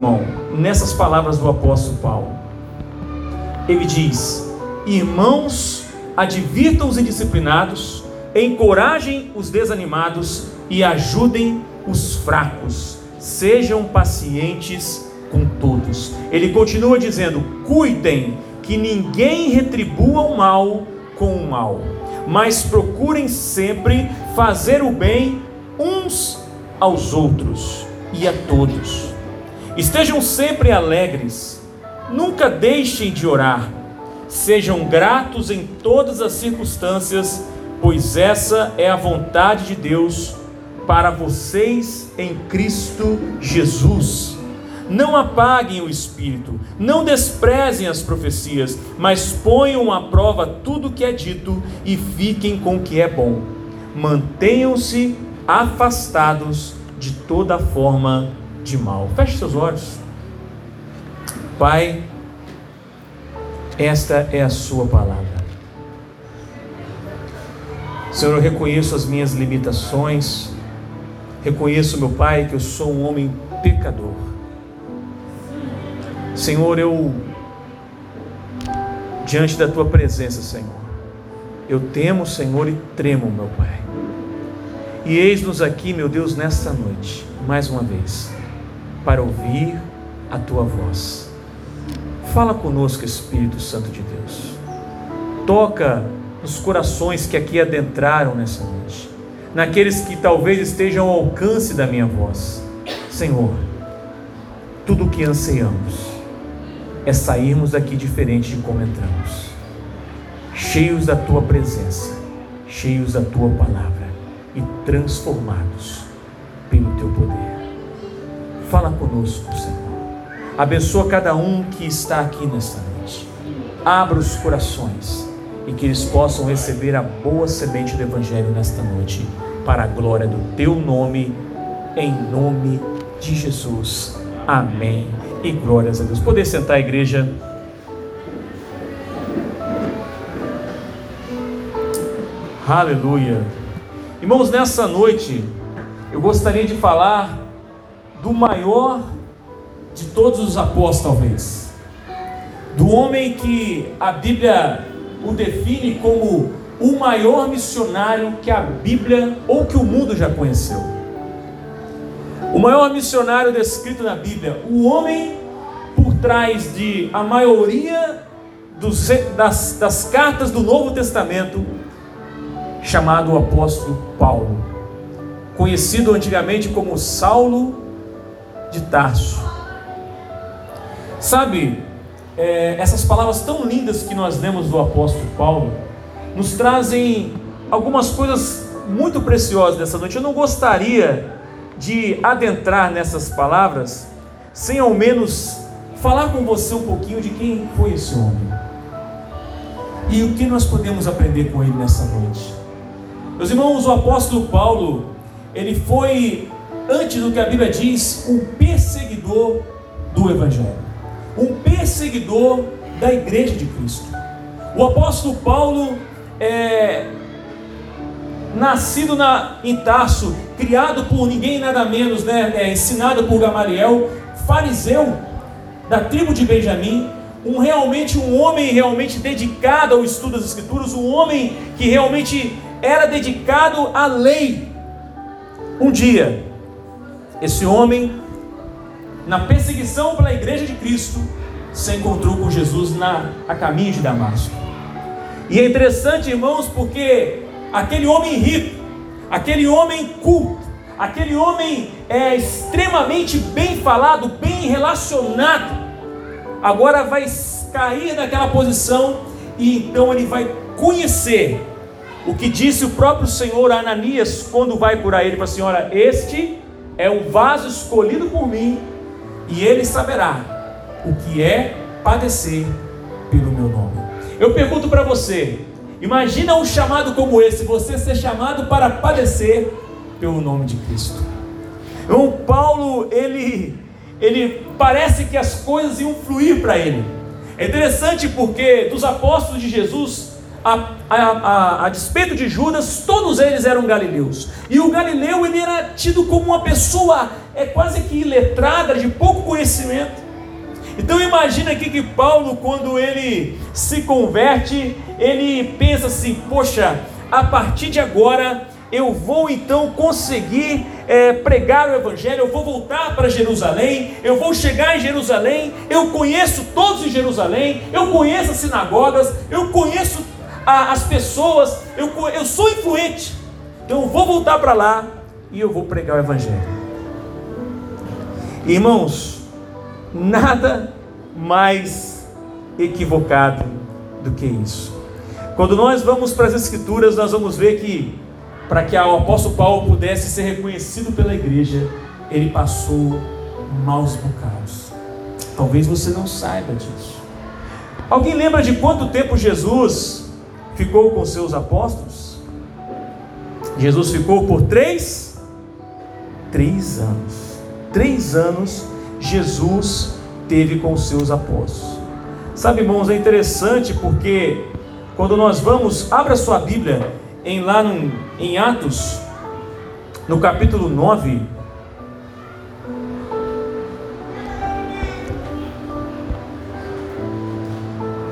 Irmão, nessas palavras do apóstolo Paulo, ele diz: Irmãos, advirtam os indisciplinados, encorajem os desanimados e ajudem os fracos. Sejam pacientes com todos. Ele continua dizendo: Cuidem que ninguém retribua o mal com o mal, mas procurem sempre fazer o bem uns aos outros e a todos. Estejam sempre alegres, nunca deixem de orar, sejam gratos em todas as circunstâncias, pois essa é a vontade de Deus para vocês em Cristo Jesus. Não apaguem o espírito, não desprezem as profecias, mas ponham à prova tudo o que é dito e fiquem com o que é bom. Mantenham-se afastados de toda forma de mal. Feche seus olhos. Pai, esta é a Sua palavra. Senhor, eu reconheço as minhas limitações, reconheço, meu Pai, que eu sou um homem pecador. Senhor, eu, diante da tua presença, Senhor, eu temo, Senhor, e tremo, meu Pai. E eis-nos aqui, meu Deus, nesta noite, mais uma vez, para ouvir a tua voz. Fala conosco, Espírito Santo de Deus. Toca nos corações que aqui adentraram nessa noite, naqueles que talvez estejam ao alcance da minha voz. Senhor, tudo o que anseiamos é sairmos daqui diferente de como entramos, cheios da tua presença, cheios da tua palavra e transformados pelo teu poder. Fala conosco, Senhor. Abençoa cada um que está aqui nesta noite. Abra os corações e que eles possam receber a boa semente do Evangelho nesta noite, para a glória do teu nome, em nome de Jesus. Amém e glórias a Deus. Poder sentar igreja. Aleluia. Irmãos, nessa noite eu gostaria de falar do maior de todos os apóstolos, talvez. Do homem que a Bíblia o define como o maior missionário que a Bíblia ou que o mundo já conheceu. O maior missionário descrito na Bíblia, o homem por trás de a maioria dos, das, das cartas do Novo Testamento, chamado o apóstolo Paulo, conhecido antigamente como Saulo de Tarso. Sabe, é, essas palavras tão lindas que nós lemos do apóstolo Paulo, nos trazem algumas coisas muito preciosas dessa noite. Eu não gostaria de adentrar nessas palavras sem ao menos falar com você um pouquinho de quem foi esse homem e o que nós podemos aprender com ele nessa noite. Meus irmãos, o apóstolo Paulo, ele foi, antes do que a Bíblia diz, um perseguidor do Evangelho, um perseguidor da igreja de Cristo. O apóstolo Paulo é, nascido na, em Tarso, criado por ninguém nada menos, né, é, ensinado por Gamaliel, fariseu da tribo de Benjamim, um realmente um homem realmente dedicado ao estudo das escrituras, um homem que realmente era dedicado à lei. Um dia, esse homem, na perseguição pela igreja de Cristo, se encontrou com Jesus na, a caminho de Damasco. E é interessante, irmãos, porque aquele homem rico, aquele homem culto, aquele homem é extremamente bem falado, bem relacionado, agora vai cair naquela posição e então ele vai conhecer o que disse o próprio Senhor a Ananias quando vai curar ele para a senhora: Este é um vaso escolhido por mim, e ele saberá o que é padecer pelo meu nome. Eu pergunto para você: Imagina um chamado como esse, você ser chamado para padecer pelo nome de Cristo. Então, Paulo, ele, ele parece que as coisas iam fluir para ele. É interessante porque dos apóstolos de Jesus, a, a, a, a, despeito de Judas, todos eles eram galileus. E o galileu ele era tido como uma pessoa é quase que iletrada, de pouco conhecimento. Então imagina aqui que Paulo, quando ele se converte, ele pensa assim: poxa, a partir de agora eu vou então conseguir é, pregar o Evangelho, eu vou voltar para Jerusalém, eu vou chegar em Jerusalém, eu conheço todos em Jerusalém, eu conheço as sinagogas, eu conheço a, as pessoas, eu, eu sou influente, então eu vou voltar para lá e eu vou pregar o Evangelho. Irmãos, nada mais equivocado do que isso. Quando nós vamos para as Escrituras, nós vamos ver que para que o apóstolo Paulo pudesse ser reconhecido pela igreja, ele passou maus bocados. Talvez você não saiba disso. Alguém lembra de quanto tempo Jesus ficou com seus apóstolos? Jesus ficou por três, três anos. Três anos Jesus teve com seus apóstolos. Sabe, irmãos, é interessante porque quando nós vamos, abra sua Bíblia em lá no, em Atos, no capítulo 9.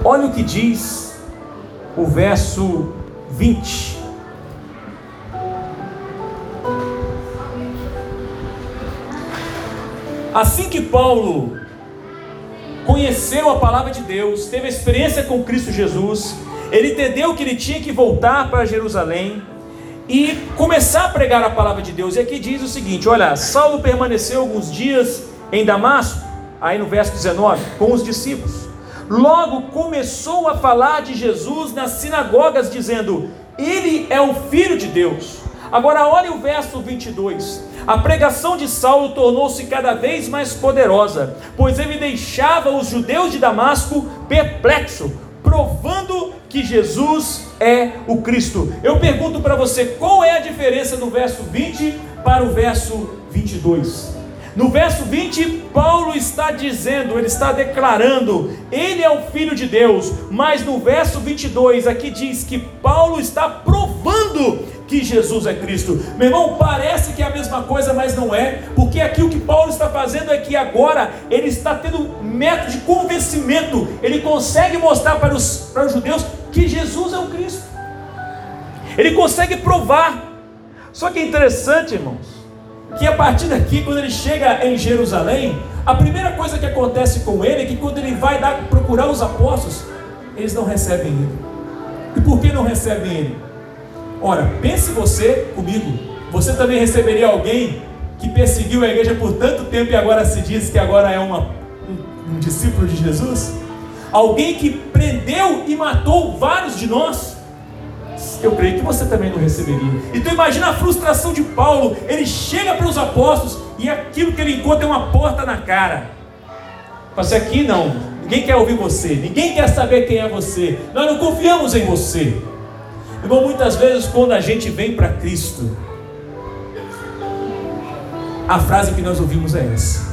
Olha o que diz o verso 20. Assim que Paulo conheceu a palavra de Deus, teve experiência com Cristo Jesus, ele entendeu que ele tinha que voltar para Jerusalém e começar a pregar a palavra de Deus. E aqui diz o seguinte: olha, Saulo permaneceu alguns dias em Damasco, aí no verso 19, com os discípulos. Logo começou a falar de Jesus nas sinagogas, dizendo: Ele é o Filho de Deus. Agora olhe o verso 22. A pregação de Saulo tornou-se cada vez mais poderosa, pois ele deixava os judeus de Damasco perplexo, provando que Jesus é o Cristo. Eu pergunto para você, qual é a diferença do verso 20 para o verso 22? No verso 20, Paulo está dizendo, ele está declarando, ele é o filho de Deus, mas no verso 22 aqui diz que Paulo está provando que Jesus é Cristo. Meu irmão, parece que é a mesma coisa, mas não é, porque aqui o que Paulo está fazendo é que agora ele está tendo método de convencimento, ele consegue mostrar para os, para os judeus que Jesus é o Cristo. Ele consegue provar. Só que é interessante, irmãos, que a partir daqui, quando ele chega em Jerusalém, a primeira coisa que acontece com ele é que quando ele vai dar, procurar os apóstolos, eles não recebem ele. E por que não recebem ele? Ora, pense você comigo, você também receberia alguém que perseguiu a igreja por tanto tempo e agora se diz que agora é uma, um, um discípulo de Jesus? Alguém que prendeu e matou vários de nós? Eu creio que você também não receberia. Então imagina a frustração de Paulo. Ele chega para os apóstolos e aquilo que ele encontra é uma porta na cara. Mas aqui não, ninguém quer ouvir você, ninguém quer saber quem é você. Nós não confiamos em você. Irmão, muitas vezes quando a gente vem para Cristo, a frase que nós ouvimos é essa.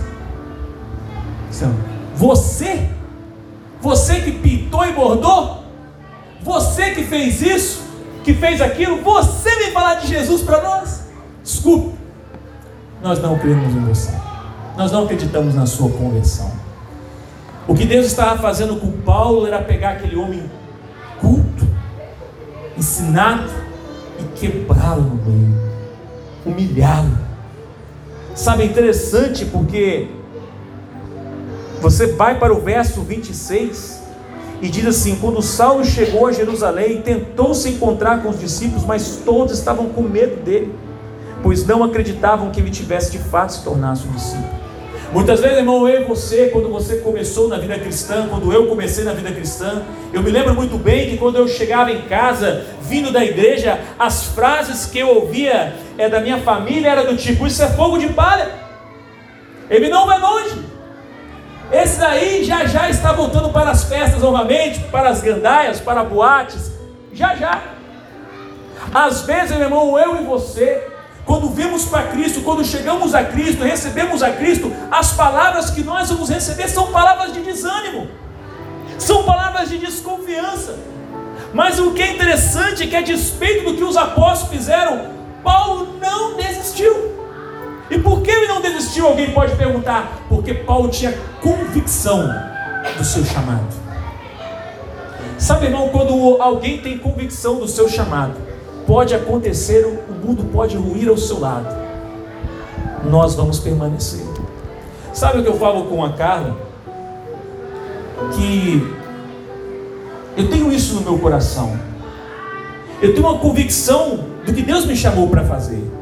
Você, você que pintou e bordou, você que fez isso, que fez aquilo, você vem falar de Jesus para nós? Desculpe, nós não cremos em você, nós não acreditamos na sua conversão. O que Deus estava fazendo com Paulo era pegar aquele homem culto, ensinado e quebrá-lo no meio, humilhá-lo. Sabe, é interessante porque você vai para o verso 26 e diz assim: quando Saulo chegou a Jerusalém, tentou se encontrar com os discípulos, mas todos estavam com medo dele, pois não acreditavam que ele tivesse de fato se tornasse um discípulo. Muitas vezes, irmão, eu e você, quando você começou na vida cristã, quando eu comecei na vida cristã, eu me lembro muito bem que quando eu chegava em casa, vindo da igreja, as frases que eu ouvia é, da minha família era do tipo: Isso é fogo de palha, ele não vai longe. Esse daí já já está voltando para as festas novamente, para as gandaias, para boates, já já. Às vezes, meu irmão, eu e você, quando vimos para Cristo, quando chegamos a Cristo, recebemos a Cristo, as palavras que nós vamos receber são palavras de desânimo, são palavras de desconfiança. Mas o que é interessante é que, a despeito do que os apóstolos fizeram, Paulo não desistiu. E por que ele não desistiu? Alguém pode perguntar. Porque Paulo tinha convicção do seu chamado. Sabe, irmão, quando alguém tem convicção do seu chamado, pode acontecer, o mundo pode ruir ao seu lado, nós vamos permanecer. Sabe o que eu falo com a Carla? Que eu tenho isso no meu coração. Eu tenho uma convicção do que Deus me chamou para fazer.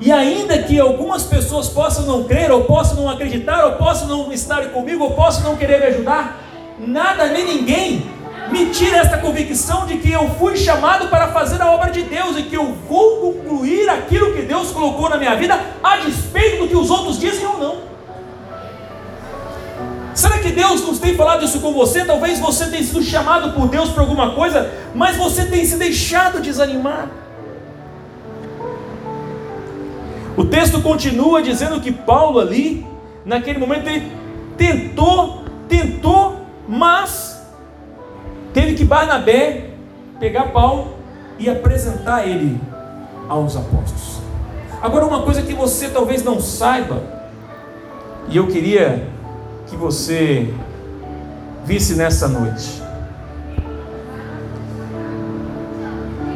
E ainda que algumas pessoas possam não crer, ou possam não acreditar, ou possam não estar comigo, ou possam não querer me ajudar, nada nem ninguém me tira esta convicção de que eu fui chamado para fazer a obra de Deus e que eu vou concluir aquilo que Deus colocou na minha vida, a despeito do que os outros dizem ou não. Será que Deus não tem falado isso com você? Talvez você tenha sido chamado por Deus para alguma coisa, mas você tem se deixado desanimar. O texto continua dizendo que Paulo ali, naquele momento, ele tentou, tentou, mas teve que Barnabé pegar Paulo e apresentar ele aos apóstolos. Agora, uma coisa que você talvez não saiba, e eu queria que você visse nessa noite.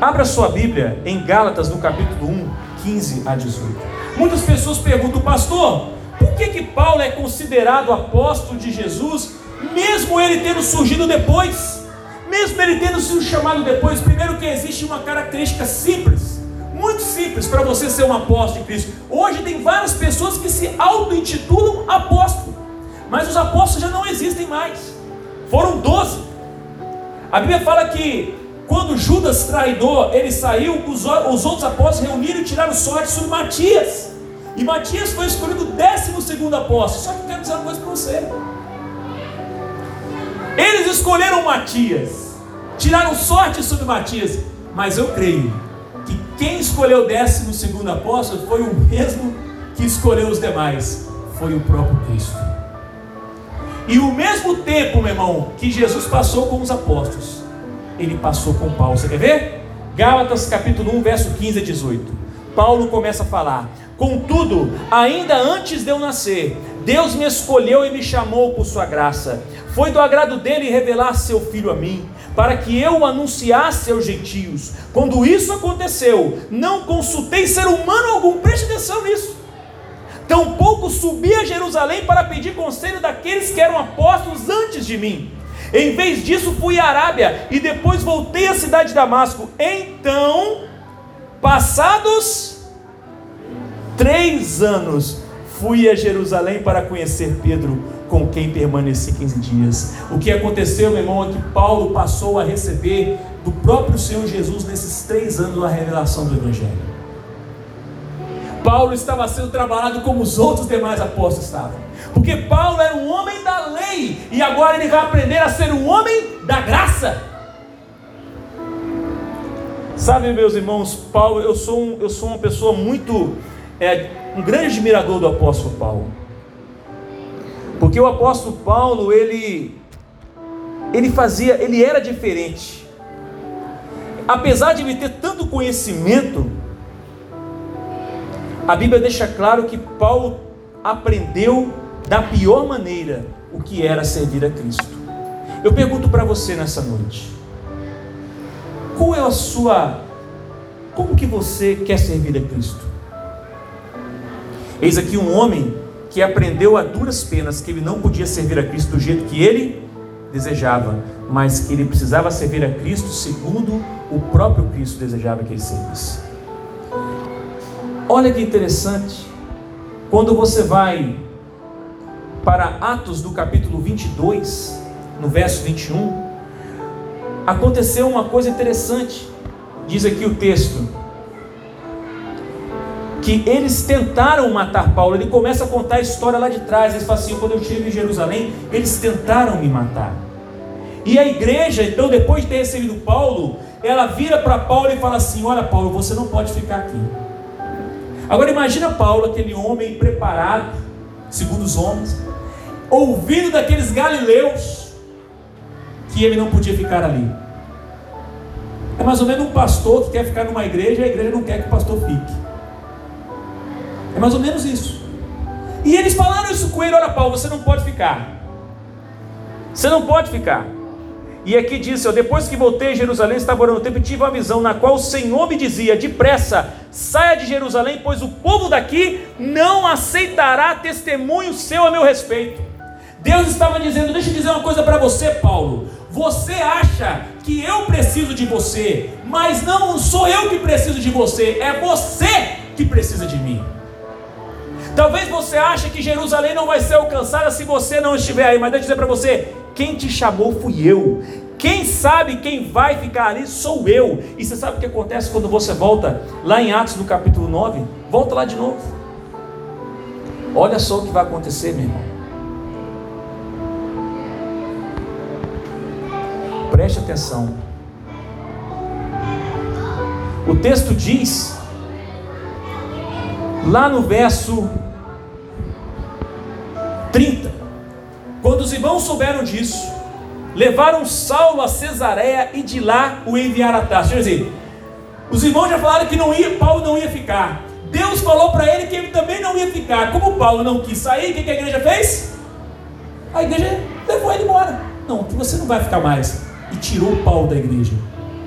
Abra sua Bíblia em Gálatas, no capítulo 1, 15 a 18. Muitas pessoas perguntam, pastor, por que, que Paulo é considerado apóstolo de Jesus, mesmo ele tendo surgido depois? Mesmo ele tendo sido chamado depois, primeiro que existe uma característica simples, muito simples para você ser um apóstolo de Cristo. Hoje tem várias pessoas que se auto-intitulam apóstolo, mas os apóstolos já não existem mais. Foram doze. A Bíblia fala que quando Judas traidor, ele saiu, os, os outros apóstolos reuniram e tiraram sorte sobre Matias. E Matias foi escolhido o décimo segundo apóstolo. Só que eu quero dizer uma coisa para você. Eles escolheram Matias, tiraram sorte sobre Matias, mas eu creio que quem escolheu o décimo segundo apóstolo foi o mesmo que escolheu os demais, foi o próprio Cristo. E o mesmo tempo, meu irmão, que Jesus passou com os apóstolos, ele passou com Paulo. Você quer ver? Gálatas capítulo 1, verso 15 a 18. Paulo começa a falar: Contudo, ainda antes de eu nascer, Deus me escolheu e me chamou por sua graça. Foi do agrado dele revelar seu filho a mim, para que eu o anunciasse aos gentios. Quando isso aconteceu, não consultei ser humano algum, preste atenção nisso. Tampouco subi a Jerusalém para pedir conselho daqueles que eram apóstolos antes de mim em vez disso, fui à Arábia e depois voltei à cidade de Damasco. Então, passados três anos, fui a Jerusalém para conhecer Pedro, com quem permaneci 15 dias. O que aconteceu, meu irmão, é que Paulo passou a receber do próprio Senhor Jesus nesses três anos a revelação do Evangelho. Paulo estava sendo trabalhado como os outros demais apóstolos estavam. Porque Paulo era um homem da lei e agora ele vai aprender a ser um homem da graça. Sabe, meus irmãos, Paulo, eu sou, um, eu sou uma pessoa muito, é, um grande admirador do apóstolo Paulo. Porque o apóstolo Paulo, ele, ele fazia, ele era diferente. Apesar de ele ter tanto conhecimento, a Bíblia deixa claro que Paulo aprendeu da pior maneira o que era servir a Cristo. Eu pergunto para você nessa noite: qual é a sua. Como que você quer servir a Cristo? Eis aqui um homem que aprendeu a duras penas que ele não podia servir a Cristo do jeito que ele desejava, mas que ele precisava servir a Cristo segundo o próprio Cristo desejava que ele servisse. Olha que interessante, quando você vai para Atos do capítulo 22, no verso 21, aconteceu uma coisa interessante. Diz aqui o texto que eles tentaram matar Paulo. Ele começa a contar a história lá de trás. Eles falam assim: quando eu estive em Jerusalém, eles tentaram me matar. E a igreja, então, depois de ter recebido Paulo, ela vira para Paulo e fala assim: Olha, Paulo, você não pode ficar aqui. Agora imagina Paulo, aquele homem preparado, segundo os homens, ouvindo daqueles galileus que ele não podia ficar ali. É mais ou menos um pastor que quer ficar numa igreja e a igreja não quer que o pastor fique. É mais ou menos isso. E eles falaram isso com ele: olha, Paulo, você não pode ficar. Você não pode ficar. E aqui diz: eu, depois que voltei a Jerusalém, estava orando o tempo e tive uma visão na qual o Senhor me dizia: depressa, saia de Jerusalém, pois o povo daqui não aceitará testemunho seu a meu respeito. Deus estava dizendo: deixa eu dizer uma coisa para você, Paulo. Você acha que eu preciso de você, mas não sou eu que preciso de você, é você que precisa de mim. Talvez você ache que Jerusalém não vai ser alcançada se você não estiver aí, mas deixa eu dizer para você: quem te chamou fui eu. Quem sabe quem vai ficar ali sou eu. E você sabe o que acontece quando você volta lá em Atos no capítulo 9? Volta lá de novo. Olha só o que vai acontecer, meu irmão. Preste atenção. O texto diz, lá no verso 30, quando os irmãos souberam disso, levaram Saulo a Cesareia e de lá o enviaram a Tarso. Quer dizer, os irmãos já falaram que não ia, Paulo não ia ficar. Deus falou para ele que ele também não ia ficar. Como Paulo não quis sair, o que a igreja fez? A igreja levou ele embora. Não, que você não vai ficar mais. E tirou Paulo da igreja.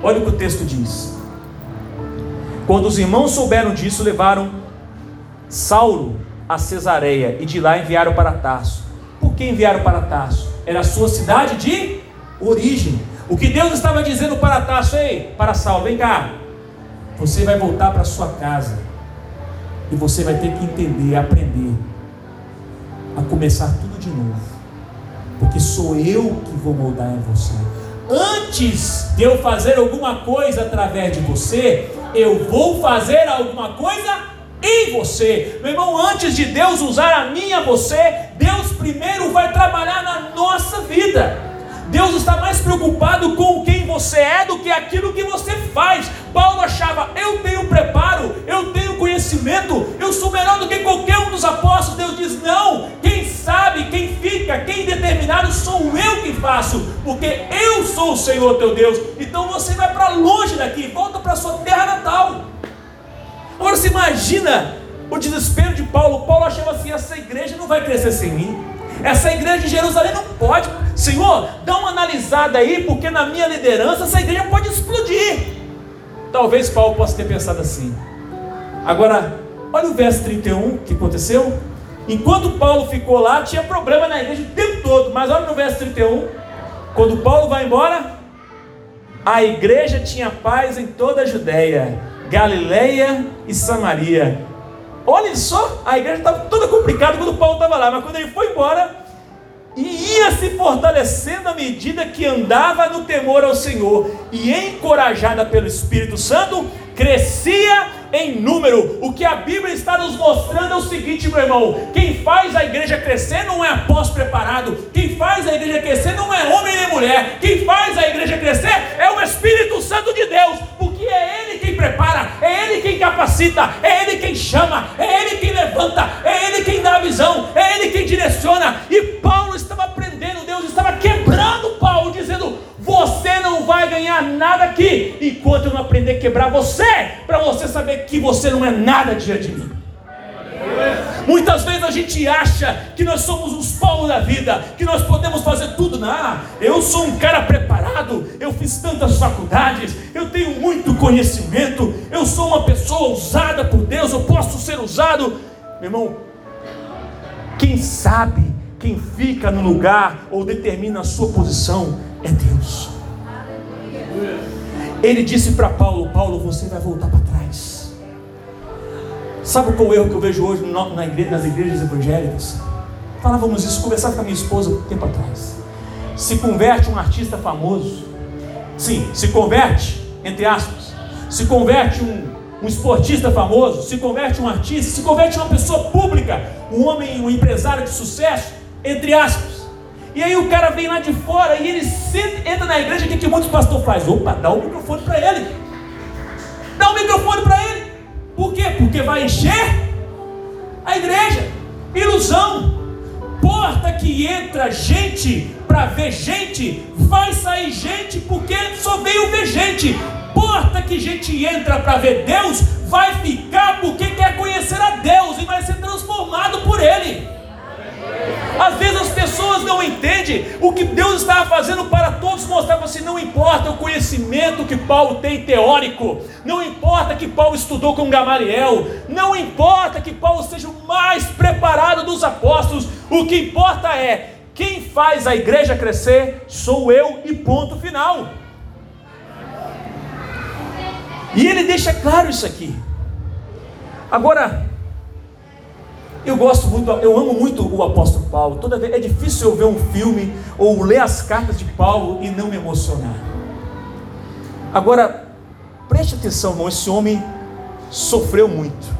Olha o que o texto diz. Quando os irmãos souberam disso, levaram Saulo a Cesareia e de lá enviaram para Tarso. Por que enviaram para Tarso? Era a sua cidade de origem. O que Deus estava dizendo para Tarso, ei, para Saulo, vem cá. Você vai voltar para sua casa. E você vai ter que entender, aprender a começar tudo de novo. Porque sou eu que vou moldar em você. Antes de eu fazer alguma coisa através de você, eu vou fazer alguma coisa em você. Meu irmão, antes de Deus usar a mim e a você, Deus primeiro vai trabalhar na nossa vida. Deus está mais preocupado com quem você é do que aquilo que você faz. Paulo achava: eu tenho preparo, eu tenho conhecimento, eu sou melhor do que qualquer um dos apóstolos. Deus diz: não, quem sabe, quem fica, quem determinado sou eu que faço, porque eu sou o Senhor teu Deus. Então você vai para longe daqui, volta para sua terra natal. Agora você imagina o desespero de Paulo. Paulo achava assim: essa igreja não vai crescer sem mim. Essa igreja de Jerusalém não pode. Senhor, dá uma analisada aí, porque na minha liderança essa igreja pode explodir. Talvez Paulo possa ter pensado assim. Agora, olha o verso 31 que aconteceu. Enquanto Paulo ficou lá, tinha problema na igreja o tempo todo. Mas olha no verso 31. Quando Paulo vai embora, a igreja tinha paz em toda a Judéia Galileia e Samaria. Olha só, a igreja estava toda complicada quando Paulo estava lá, mas quando ele foi embora, e ia se fortalecendo à medida que andava no temor ao Senhor, e encorajada pelo Espírito Santo, crescia em número. O que a Bíblia está nos mostrando é o seguinte, meu irmão: quem faz a igreja crescer não é apóstolo preparado, quem faz a igreja crescer não é homem nem mulher, quem faz a igreja crescer é o Espírito Santo de Deus, porque é Ele quem prepara, é Ele quem capacita, é Ele quem chama, é Ele quem levanta, é Ele quem dá a visão, é Ele quem direciona. E Paulo estava aprendendo, Deus estava quebrando Paulo, dizendo: Você não vai ganhar nada aqui enquanto eu não aprender a quebrar você, para você saber que você não é nada diante de mim. Muitas vezes a gente acha que nós somos os Paulo da vida, que nós podemos fazer tudo. Não, eu sou um cara preparado, eu fiz tantas faculdades, eu tenho muito conhecimento, eu sou uma pessoa usada por Deus, eu posso ser usado. Meu irmão, quem sabe, quem fica no lugar ou determina a sua posição é Deus. Ele disse para Paulo: Paulo, você vai voltar para trás. Sabe qual é o erro que eu vejo hoje na igreja, nas igrejas evangélicas? Falávamos isso, conversava com a minha esposa um tempo atrás. Se converte um artista famoso. Sim, se converte, entre aspas. Se converte um, um esportista famoso. Se converte um artista. Se converte uma pessoa pública. Um homem, um empresário de sucesso, entre aspas. E aí o cara vem lá de fora e ele entra na igreja. O que, que muitos pastores fazem? Opa, dá o microfone para ele. Dá o microfone para ele. Por quê? Porque vai encher a igreja. Ilusão. Porta que entra gente para ver gente, vai sair gente porque só veio ver gente. porta que gente entra para ver Deus vai ficar porque quer conhecer a Deus e vai ser transformado por Ele. Às vezes as pessoas não entendem o que Deus estava fazendo para todos mostrar para assim, não importa o conhecimento que Paulo tem teórico, não importa que Paulo estudou com Gamaliel, não importa que Paulo seja o mais preparado dos apóstolos, o que importa é quem faz a igreja crescer sou eu e ponto final. E ele deixa claro isso aqui. Agora, eu gosto muito, eu amo muito o apóstolo Paulo. Toda vez é difícil eu ver um filme ou ler as cartas de Paulo e não me emocionar. Agora, preste atenção, irmão, esse homem sofreu muito.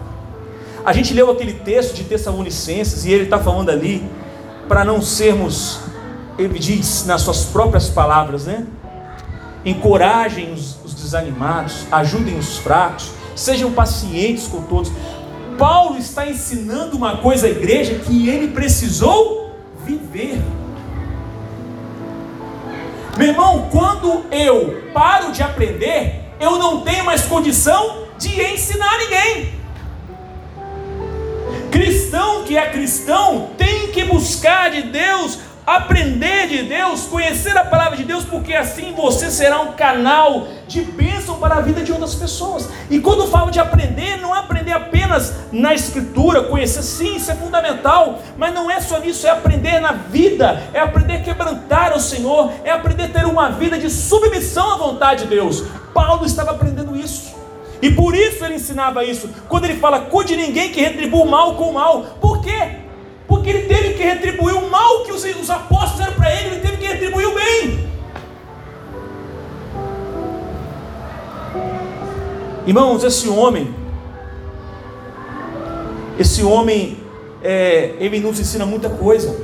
A gente leu aquele texto de Tessalonicenses e ele está falando ali para não sermos, ele diz nas suas próprias palavras, né? Encorajem os, os desanimados, ajudem os fracos, sejam pacientes com todos. Paulo está ensinando uma coisa à igreja que ele precisou viver. Meu irmão, quando eu paro de aprender, eu não tenho mais condição de ensinar ninguém. Cristão que é cristão tem que buscar de Deus aprender de Deus, conhecer a palavra de Deus, porque assim você será um canal de bênção para a vida de outras pessoas. E quando falo de aprender, não é aprender apenas na escritura, conhecer, sim, isso é fundamental, mas não é só nisso, é aprender na vida, é aprender a quebrantar ao Senhor, é aprender a ter uma vida de submissão à vontade de Deus. Paulo estava aprendendo isso. E por isso ele ensinava isso. Quando ele fala, cuide ninguém que retribua o mal com o mal. Por quê? Porque ele teve que retribuir o mal que os, os apóstolos eram para ele, ele teve que retribuir o bem. Irmãos, esse homem, esse homem, é, ele nos ensina muita coisa.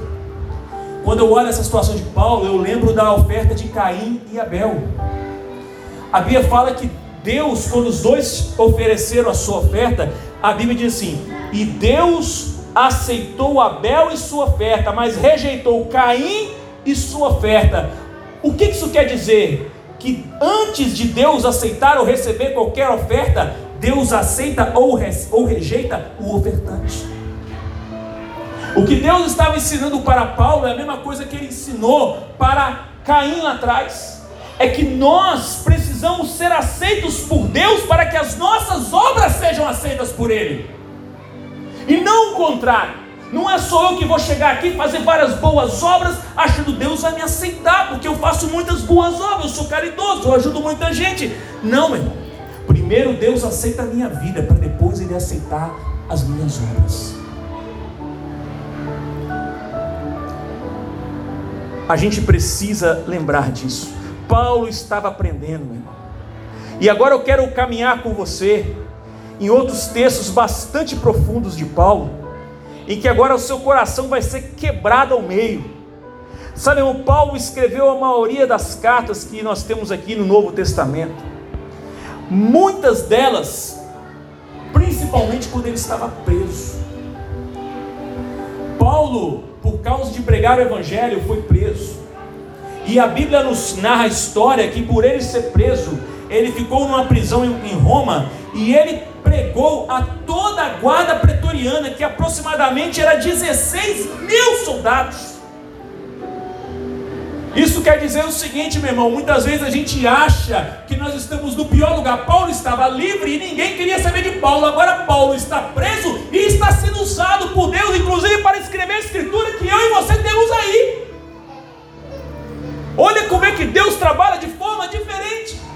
Quando eu olho essa situação de Paulo, eu lembro da oferta de Caim e Abel. A Bíblia fala que Deus, quando os dois ofereceram a sua oferta, a Bíblia diz assim: e Deus aceitou Abel e sua oferta, mas rejeitou Caim e sua oferta. O que isso quer dizer? Que antes de Deus aceitar ou receber qualquer oferta, Deus aceita ou, ou rejeita o ofertante. O que Deus estava ensinando para Paulo é a mesma coisa que ele ensinou para Caim lá atrás. É que nós precisamos ser aceitos por Deus para que as nossas obras sejam aceitas por Ele. E não o contrário. Não é só eu que vou chegar aqui fazer várias boas obras, achando Deus vai me aceitar, porque eu faço muitas boas obras, eu sou caridoso, eu ajudo muita gente. Não, meu irmão. Primeiro Deus aceita a minha vida, para depois Ele aceitar as minhas obras. A gente precisa lembrar disso. Paulo estava aprendendo, meu irmão. E agora eu quero caminhar com você em outros textos bastante profundos de Paulo, em que agora o seu coração vai ser quebrado ao meio. Sabe, o Paulo escreveu a maioria das cartas que nós temos aqui no Novo Testamento. Muitas delas, principalmente quando ele estava preso. Paulo, por causa de pregar o Evangelho, foi preso. E a Bíblia nos narra a história que por ele ser preso, ele ficou numa prisão em Roma e ele pregou a toda a guarda pretoriana, que aproximadamente era 16 mil soldados. Isso quer dizer o seguinte, meu irmão: muitas vezes a gente acha que nós estamos no pior lugar. Paulo estava livre e ninguém queria saber de Paulo. Agora Paulo está preso e está sendo usado por Deus, inclusive para escrever a escritura que eu e você temos aí. Olha como é que Deus trabalha de forma diferente.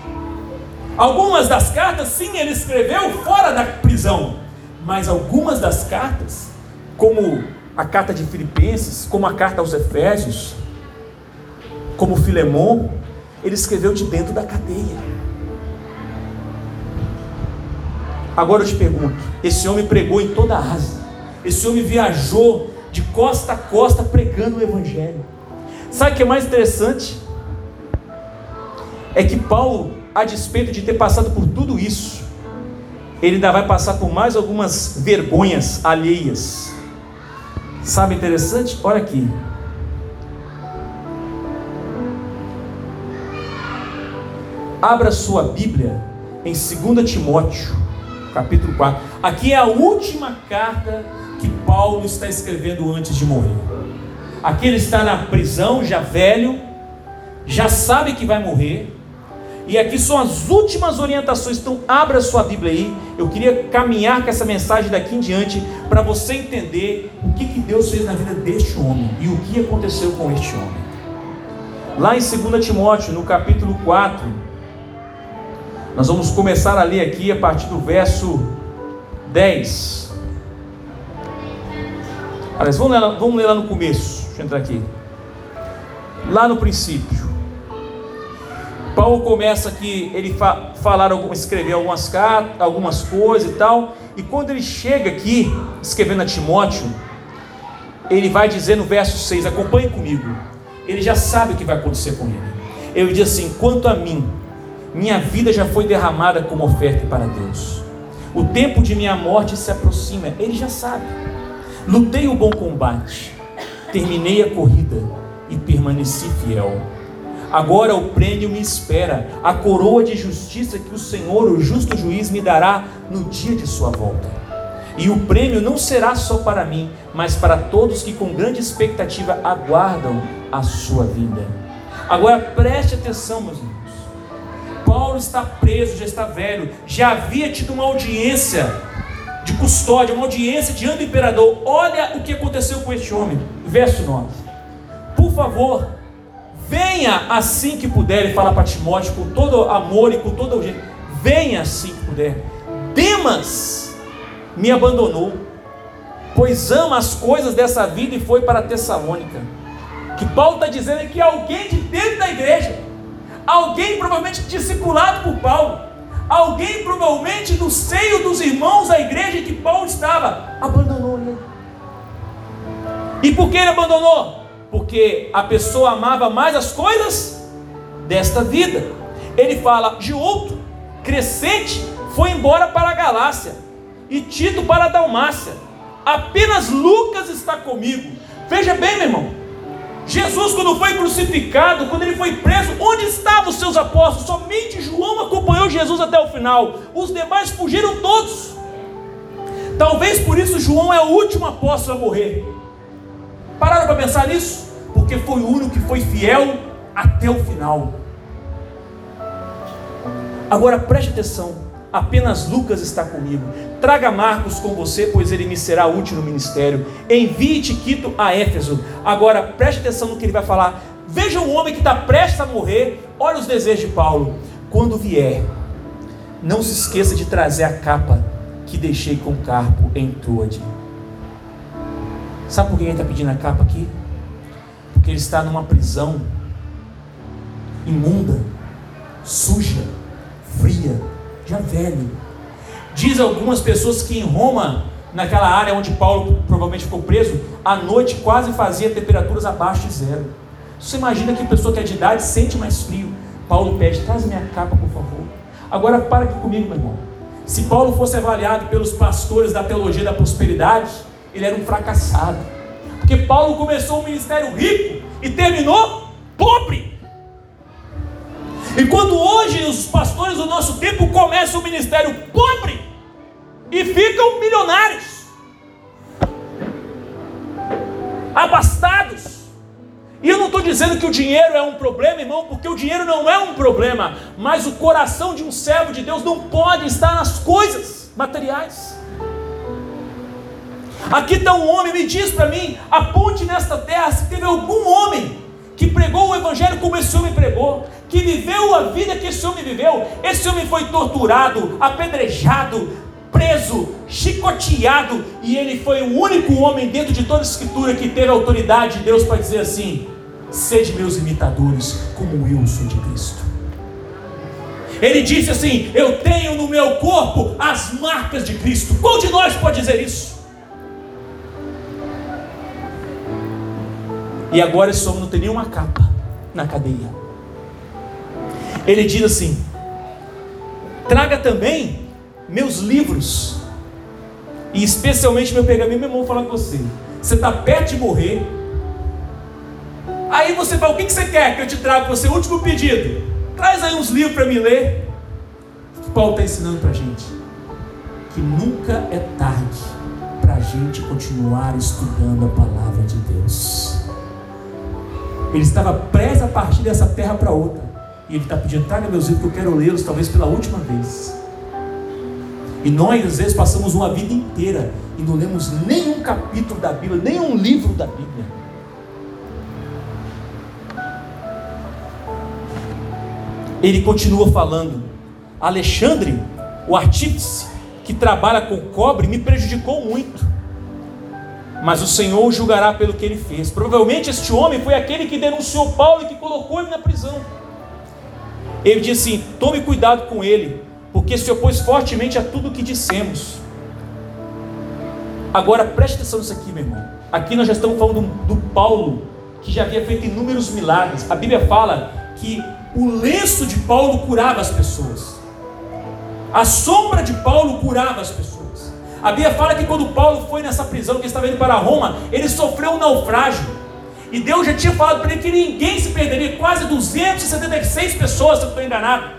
Algumas das cartas, sim, ele escreveu fora da prisão, mas algumas das cartas, como a carta de Filipenses, como a carta aos Efésios, como Filemon, ele escreveu de dentro da cadeia. Agora eu te pergunto: esse homem pregou em toda a Ásia, esse homem viajou de costa a costa pregando o Evangelho. Sabe o que é mais interessante? É que Paulo a despeito de ter passado por tudo isso, ele ainda vai passar por mais algumas vergonhas alheias. Sabe interessante? Olha aqui. Abra sua Bíblia em 2 Timóteo, capítulo 4. Aqui é a última carta que Paulo está escrevendo antes de morrer. Aqui ele está na prisão, já velho, já sabe que vai morrer. E aqui são as últimas orientações. Então, abra sua Bíblia aí. Eu queria caminhar com essa mensagem daqui em diante para você entender o que, que Deus fez na vida deste homem e o que aconteceu com este homem. Lá em 2 Timóteo, no capítulo 4, nós vamos começar a ler aqui a partir do verso 10. Aliás, vamos ler, vamos ler lá no começo. Deixa eu entrar aqui. Lá no princípio. Paulo começa aqui, ele fa falar, escrever algumas cartas, algumas coisas e tal. E quando ele chega aqui, escrevendo a Timóteo, ele vai dizer no verso 6, acompanhe comigo. Ele já sabe o que vai acontecer com ele. Ele diz assim: quanto a mim, minha vida já foi derramada como oferta para Deus. O tempo de minha morte se aproxima. Ele já sabe. Lutei o bom combate, terminei a corrida e permaneci fiel. Agora o prêmio me espera, a coroa de justiça que o Senhor, o justo juiz, me dará no dia de sua volta. E o prêmio não será só para mim, mas para todos que com grande expectativa aguardam a sua vinda. Agora preste atenção, meus irmãos. Paulo está preso, já está velho, já havia tido uma audiência de custódia, uma audiência diante do imperador. Olha o que aconteceu com este homem. Verso 9. Por favor, venha assim que puder. Ele fala para Timóteo com todo amor e com todo jeito. Venha assim que puder. Demas me abandonou, pois ama as coisas dessa vida e foi para Tessalônica. Que Paulo está dizendo é que alguém de dentro da igreja alguém provavelmente discipulado por Paulo, alguém provavelmente no seio dos irmãos da igreja em que Paulo estava, abandonou ele. E por que ele abandonou? Porque a pessoa amava mais as coisas desta vida. Ele fala de outro, crescente, foi embora para a Galácia, e Tito para a Dalmácia. Apenas Lucas está comigo. Veja bem, meu irmão, Jesus, quando foi crucificado, quando ele foi preso, onde estavam os seus apóstolos? Somente João acompanhou Jesus até o final, os demais fugiram todos. Talvez por isso João é o último apóstolo a morrer. Pararam para pensar nisso? Porque foi o único que foi fiel até o final. Agora preste atenção apenas Lucas está comigo. Traga Marcos com você, pois ele me será útil no ministério. Envie Tiquito a Éfeso. Agora preste atenção no que ele vai falar. Veja um homem que está prestes a morrer. Olha os desejos de Paulo. Quando vier, não se esqueça de trazer a capa que deixei com Carpo em Troade. Sabe por que ele está pedindo a capa aqui? Porque ele está numa prisão imunda, suja, fria, já velho. Diz algumas pessoas que em Roma, naquela área onde Paulo provavelmente ficou preso, à noite quase fazia temperaturas abaixo de zero. Você imagina que a pessoa que é de idade sente mais frio. Paulo pede, traz minha capa, por favor. Agora para aqui comigo, meu irmão. Se Paulo fosse avaliado pelos pastores da teologia da prosperidade, ele era um fracassado. Porque Paulo começou um ministério rico e terminou pobre. Enquanto hoje os pastores do nosso tempo começam o ministério pobre e ficam milionários, abastados. E eu não estou dizendo que o dinheiro é um problema, irmão, porque o dinheiro não é um problema, mas o coração de um servo de Deus não pode estar nas coisas materiais. Aqui está um homem, me diz para mim, aponte nesta terra se teve algum homem que pregou o evangelho como esse homem pregou, que viveu a vida que esse homem viveu. Esse homem foi torturado, apedrejado, preso, chicoteado, e ele foi o único homem dentro de toda a escritura que teve a autoridade de Deus para dizer assim: sede meus imitadores, como eu sou de Cristo. Ele disse assim: Eu tenho no meu corpo as marcas de Cristo. Qual de nós pode dizer isso? E agora esse homem não tem nenhuma capa na cadeia ele diz assim: traga também meus livros, e especialmente meu pergaminho. Meu irmão, falar com você: você está perto de morrer. Aí você fala: o que você quer que eu te traga para você? Último pedido: traz aí uns livros para me ler. Que Paulo está ensinando para a gente? Que nunca é tarde para a gente continuar estudando a palavra de Deus. Ele estava prestes a partir dessa terra para outra. E ele está pedindo, traga meus livros que eu quero lê-los, talvez pela última vez. E nós, às vezes, passamos uma vida inteira e não lemos nenhum capítulo da Bíblia, nenhum livro da Bíblia. Ele continua falando: Alexandre, o artífice que trabalha com cobre, me prejudicou muito. Mas o Senhor julgará pelo que ele fez. Provavelmente este homem foi aquele que denunciou Paulo e que colocou ele na prisão. Ele disse assim: tome cuidado com ele, porque se opôs fortemente a tudo o que dissemos. Agora preste atenção nisso aqui, meu irmão. Aqui nós já estamos falando do, Paulo, que já havia feito inúmeros milagres. A Bíblia fala que o lenço de Paulo curava as pessoas. A sombra de Paulo curava as pessoas. A Bíblia fala que quando Paulo foi nessa prisão que estava indo para Roma, ele sofreu um naufrágio. E Deus já tinha falado para ele que ninguém se perderia. Quase 276 pessoas, se eu estou enganado.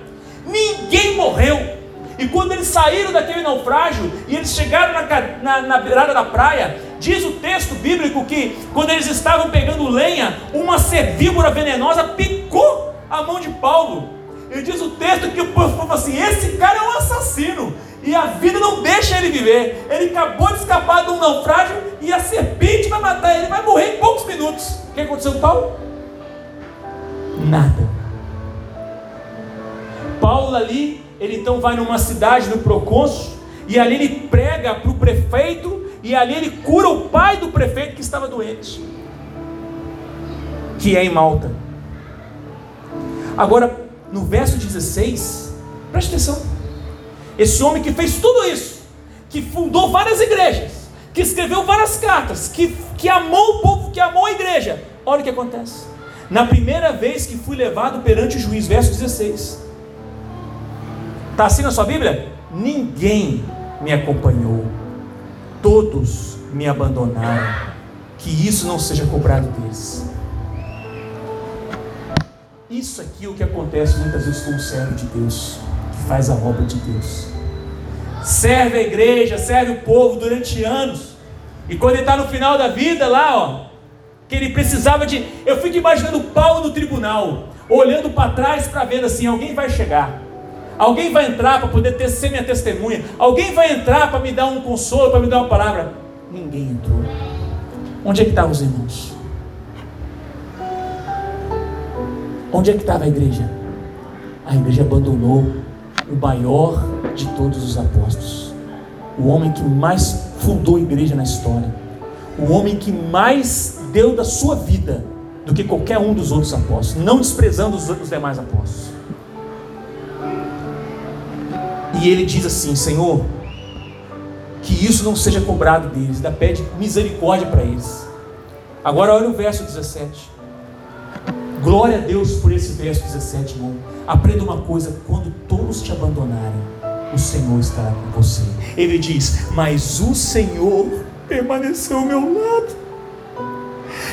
Ninguém morreu. E quando eles saíram daquele naufrágio e eles chegaram na, na, na beirada da praia, diz o texto bíblico que quando eles estavam pegando lenha, uma servíbora venenosa picou a mão de Paulo. E diz o texto que o povo falou assim: esse cara é um assassino. E a vida não deixa ele viver. Ele acabou de escapar de um naufrágio e a serpente vai matar ele, vai morrer em poucos minutos. O que aconteceu com Paulo? Nada. Paulo ali, ele então vai numa cidade no Procônsul, e ali ele prega para o prefeito, e ali ele cura o pai do prefeito que estava doente, que é em Malta. Agora, no verso 16, preste atenção. Esse homem que fez tudo isso, que fundou várias igrejas, que escreveu várias cartas, que, que amou o povo, que amou a igreja. Olha o que acontece. Na primeira vez que fui levado perante o juiz, verso 16. Está assim na sua Bíblia? Ninguém me acompanhou, todos me abandonaram. Que isso não seja cobrado deles. Isso aqui é o que acontece muitas vezes com o servo de Deus, faz a obra de Deus. Serve a igreja, serve o povo durante anos. E quando ele está no final da vida, lá, ó, que ele precisava de. Eu fico imaginando Paulo no tribunal, olhando para trás para ver assim: alguém vai chegar. Alguém vai entrar para poder ter, ser minha testemunha. Alguém vai entrar para me dar um consolo, para me dar uma palavra. Ninguém entrou. Onde é que estavam os irmãos? Onde é que estava a igreja? A igreja abandonou o maior de todos os apóstolos. O homem que mais fundou a igreja na história. O homem que mais deu da sua vida do que qualquer um dos outros apóstolos. Não desprezando os, demais apóstolos. E ele diz assim: Senhor, que isso não seja cobrado deles, ainda pede misericórdia para eles. Agora olha o verso 17. Glória a Deus por esse verso 17, irmão. Aprenda uma coisa: quando todos te abandonarem, o Senhor estará com você. Ele diz: Mas o Senhor permaneceu ao meu lado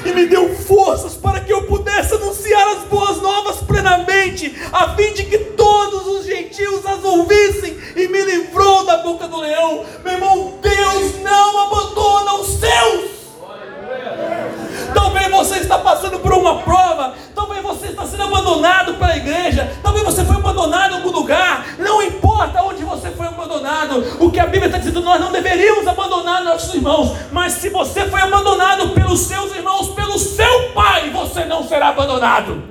e me deu forças para que eu pudesse anunciar as boas novas plenamente, a fim de que todos os gentios as ouvissem, e me livrou da boca do leão. Meu irmão, Deus não abandona os seus. Talvez você está passando por uma prova, talvez você está sendo abandonado pela igreja, talvez você foi abandonado em algum lugar, não importa onde você foi abandonado, o que a Bíblia está dizendo, nós não deveríamos abandonar nossos irmãos, mas se você foi abandonado pelos seus irmãos, pelo seu pai, você não será abandonado.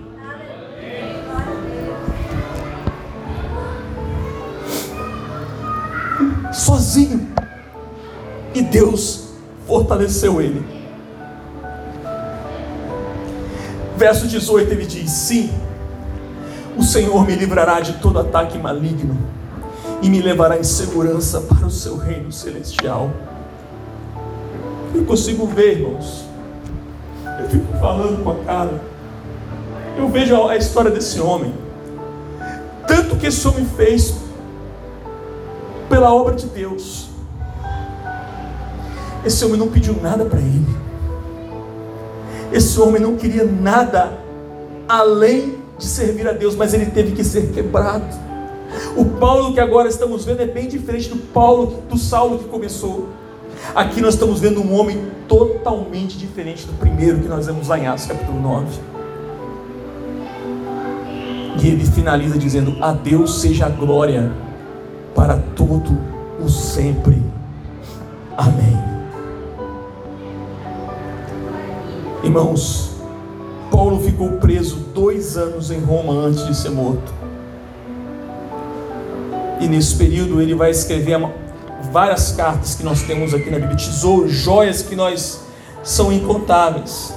Sozinho, e Deus fortaleceu ele. Verso 18 ele diz: Sim, o Senhor me livrará de todo ataque maligno e me levará em segurança para o seu reino celestial. Eu consigo ver, irmãos. Eu fico falando com a cara. Eu vejo a história desse homem. Tanto que esse homem fez pela obra de Deus. Esse homem não pediu nada para ele. Esse homem não queria nada além de servir a Deus, mas ele teve que ser quebrado. O Paulo que agora estamos vendo é bem diferente do Paulo, do Saulo que começou. Aqui nós estamos vendo um homem totalmente diferente do primeiro que nós vemos lá em Atos capítulo 9. E ele finaliza dizendo: A Deus seja a glória para todo o sempre. Amém. Irmãos, Paulo ficou preso dois anos em Roma antes de ser morto. E nesse período ele vai escrever várias cartas que nós temos aqui na Bíblia, tesouros, joias que nós são incontáveis.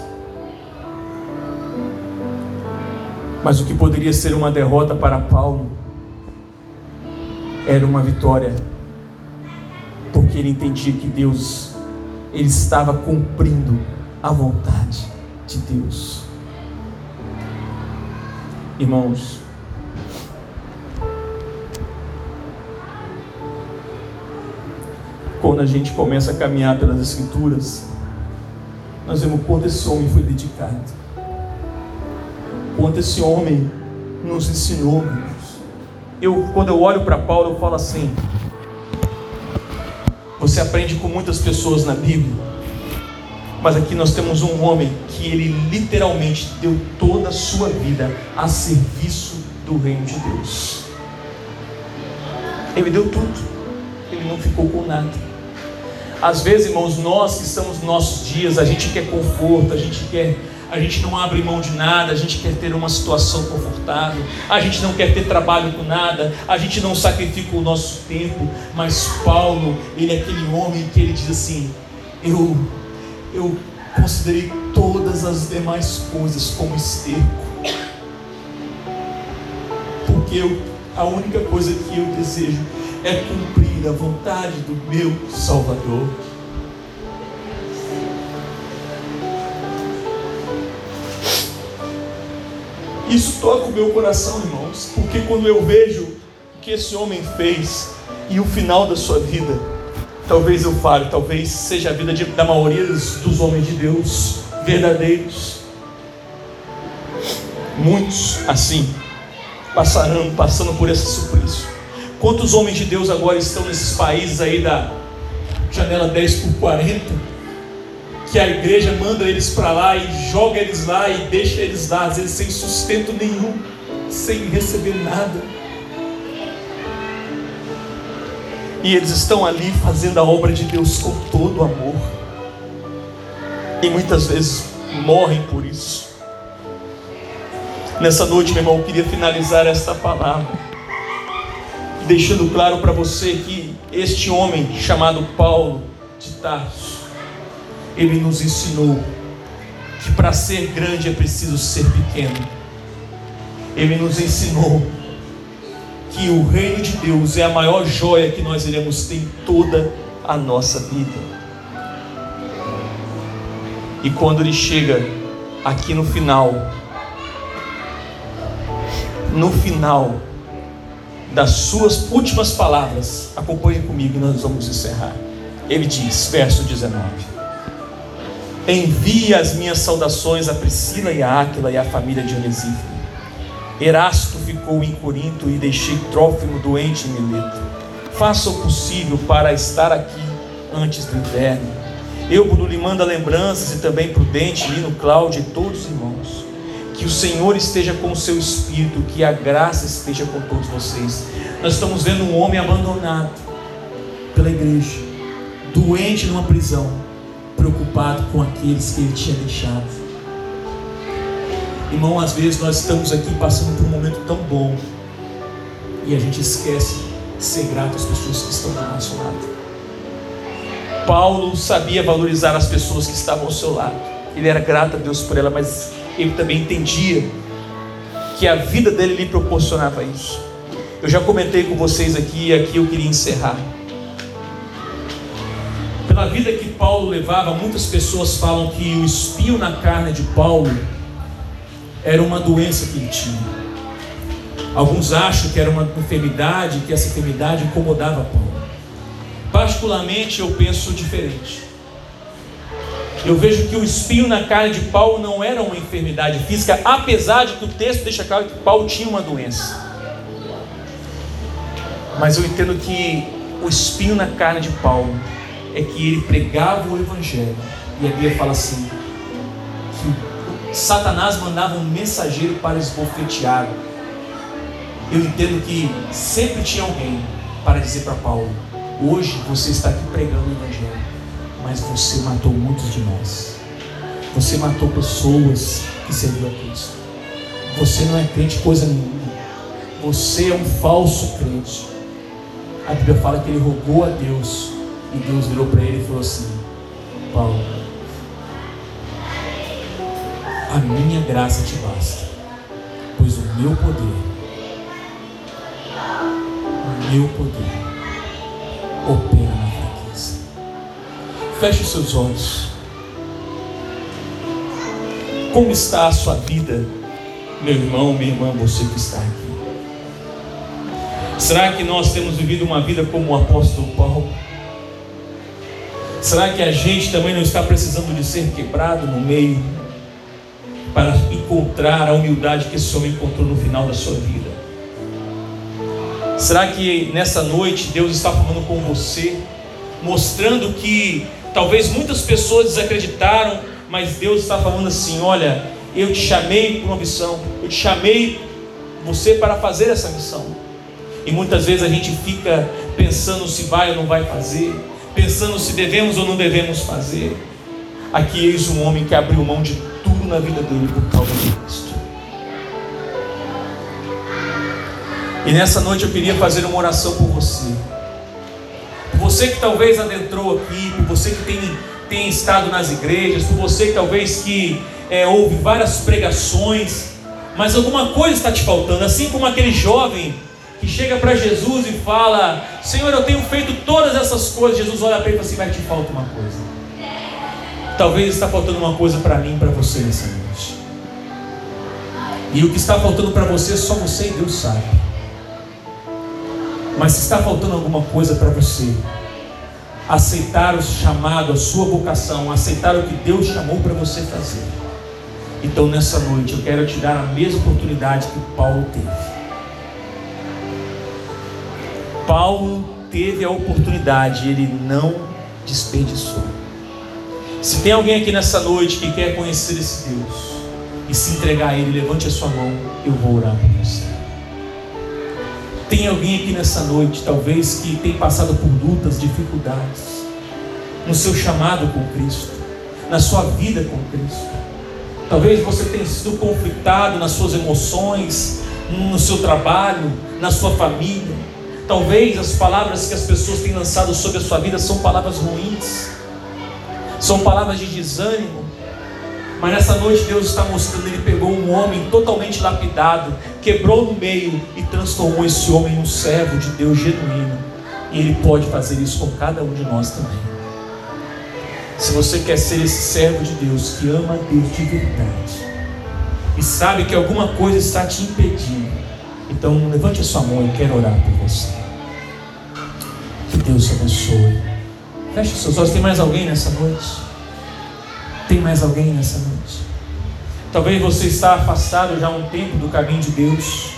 Mas o que poderia ser uma derrota para Paulo era uma vitória, porque ele entendia que Deus ele estava cumprindo a vontade de Deus. Irmãos, quando a gente começa a caminhar pelas Escrituras, nós vemos quanto esse homem foi dedicado, quanto esse homem nos ensinou. Eu, quando eu olho para Paulo, eu falo assim: você aprende com muitas pessoas na Bíblia, mas aqui nós temos um homem que ele literalmente deu toda a sua vida a serviço do reino de Deus. Ele deu tudo, ele não ficou com nada. Às vezes, irmãos, nós que estamos nos nossos dias, a gente quer conforto, a gente quer, a gente não abre mão de nada, a gente quer ter uma situação confortável, a gente não quer ter trabalho com nada, a gente não sacrifica o nosso tempo, mas Paulo, ele é aquele homem que ele diz assim: eu, eu considerei todas as demais coisas como esterco, porque eu, a única coisa que eu desejo é cumprir a vontade do meu Salvador. Isso toca o meu coração, irmãos, porque quando eu vejo o que esse homem fez e o final da sua vida, talvez eu fale, talvez seja a vida de, da maioria dos, homens de Deus verdadeiros. Muitos assim passarão, passando por esse suplício. Quantos homens de Deus agora estão nesses países aí da janela 10 por 40? Que a igreja manda eles para lá e joga eles lá e deixa eles lá, às vezes sem sustento nenhum, sem receber nada. E eles estão ali fazendo a obra de Deus com todo amor. E muitas vezes morrem por isso. Nessa noite, meu irmão, eu queria finalizar esta palavra deixando claro para você que este homem chamado Paulo de Tarso, ele nos ensinou que para ser grande é preciso ser pequeno. Ele nos ensinou que o reino de Deus é a maior joia que nós iremos ter em toda a nossa vida. E quando ele chega aqui no final, no final, das suas últimas palavras. Acompanhe comigo e nós vamos encerrar. Ele diz, verso 19: Envie as minhas saudações a Priscila e a Áquila e a família de Onesíforo. Erasto ficou em Corinto e deixei Trófimo doente em Mileto. Faça o possível para estar aqui antes do inverno. Eu, lhe manda lembranças e também Prudente, Lino, Cláudio e todos os irmãos. Que o Senhor esteja com o seu espírito, que a graça esteja com todos vocês. Nós estamos vendo um homem abandonado pela igreja, doente numa prisão, preocupado com aqueles que ele tinha deixado. Irmão, às vezes nós estamos aqui passando por um momento tão bom e a gente esquece de ser grato às pessoas que estão do nosso lado. Paulo sabia valorizar as pessoas que estavam ao seu lado. Ele era grato a Deus por ela, mas ele também entendia que a vida dele lhe proporcionava isso. Eu já comentei com vocês aqui e aqui eu queria encerrar. Pela vida que Paulo levava, muitas pessoas falam que o espinho na carne de Paulo era uma doença que ele tinha. Alguns acham que era uma enfermidade, que essa enfermidade incomodava Paulo. Particularmente eu penso diferente. Eu vejo que o espinho na carne de Paulo não era uma enfermidade física, apesar de que o texto deixa claro que Paulo tinha uma doença. Mas eu entendo que o espinho na carne de Paulo é que ele pregava o Evangelho. E a Bíblia fala assim: que Satanás mandava um mensageiro para esbofetear. Eu entendo que sempre tinha alguém para dizer para Paulo: hoje você está aqui pregando o Evangelho, mas você matou muitos de nós. Você matou pessoas que serviram a Cristo. Você não é crente coisa nenhuma. Você é um falso crente. A Bíblia fala que ele rogou a Deus e Deus virou para ele e falou assim: Paulo, a minha graça te basta, pois o meu poder, o meu poder, opera na fraqueza. Feche os seus olhos. Como está a sua vida, meu irmão, minha irmã, você que está aqui? Será que nós temos vivido uma vida como o apóstolo Paulo? Será que a gente também não está precisando de ser quebrado no meio para encontrar a humildade que esse homem encontrou no final da sua vida? Será que nessa noite Deus está falando com você, mostrando que talvez muitas pessoas desacreditaram, mas Deus está falando assim: olha, eu te chamei por uma missão, eu te chamei você para fazer essa missão. E muitas vezes a gente fica pensando se vai ou não vai fazer, pensando se devemos ou não devemos fazer. Aqui eis um homem que abriu mão de na vida dele por causa de Cristo. E nessa noite eu queria fazer uma oração por você. Por você que talvez adentrou aqui, por você que tem, tem estado nas igrejas, por você que talvez que é, ouve várias pregações, mas alguma coisa está te faltando, assim como aquele jovem que chega para Jesus e fala: Senhor, eu tenho feito todas essas coisas. Jesus olha para ele e fala assim: Mas te falta uma coisa. Talvez está faltando uma coisa para mim e para você nessa noite. E o que está faltando para você, só você e Deus sabe. Mas se está faltando alguma coisa para você, aceitar o chamado, a sua vocação, aceitar o que Deus chamou para você fazer. Então nessa noite eu quero te dar a mesma oportunidade que Paulo teve. Paulo teve a oportunidade, ele não desperdiçou. Se tem alguém aqui nessa noite que quer conhecer esse Deus e se entregar a Ele, levante a sua mão, eu vou orar por você. Tem alguém aqui nessa noite, talvez, que tem passado por lutas, dificuldades, no seu chamado com Cristo, na sua vida com Cristo. Talvez você tenha sido conflitado nas suas emoções, no seu trabalho, na sua família. Talvez as palavras que as pessoas têm lançado sobre a sua vida são palavras ruins, são palavras de desânimo. Mas nessa noite Deus está mostrando, Ele pegou um homem totalmente lapidado, quebrou no meio e transformou esse homem em um servo de Deus genuíno. E Ele pode fazer isso com cada um de nós também. Se você quer ser esse servo de Deus que ama a Deus de verdade e sabe que alguma coisa está te impedindo, então levante a sua mão, eu quero orar por você. Que Deus abençoe. Feche seus olhos. Tem mais alguém nessa noite? Tem mais alguém nessa noite? Talvez você está afastado já há um tempo do caminho de Deus.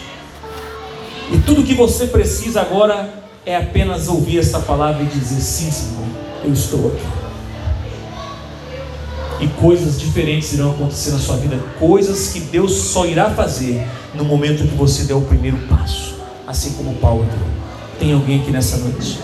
E tudo que você precisa agora é apenas ouvir esta palavra e dizer: Sim, Senhor, eu estou aqui e coisas diferentes irão acontecer na sua vida, coisas que Deus só irá fazer no momento que você der o primeiro passo, assim como Paulo deu. Tem alguém aqui nessa noite?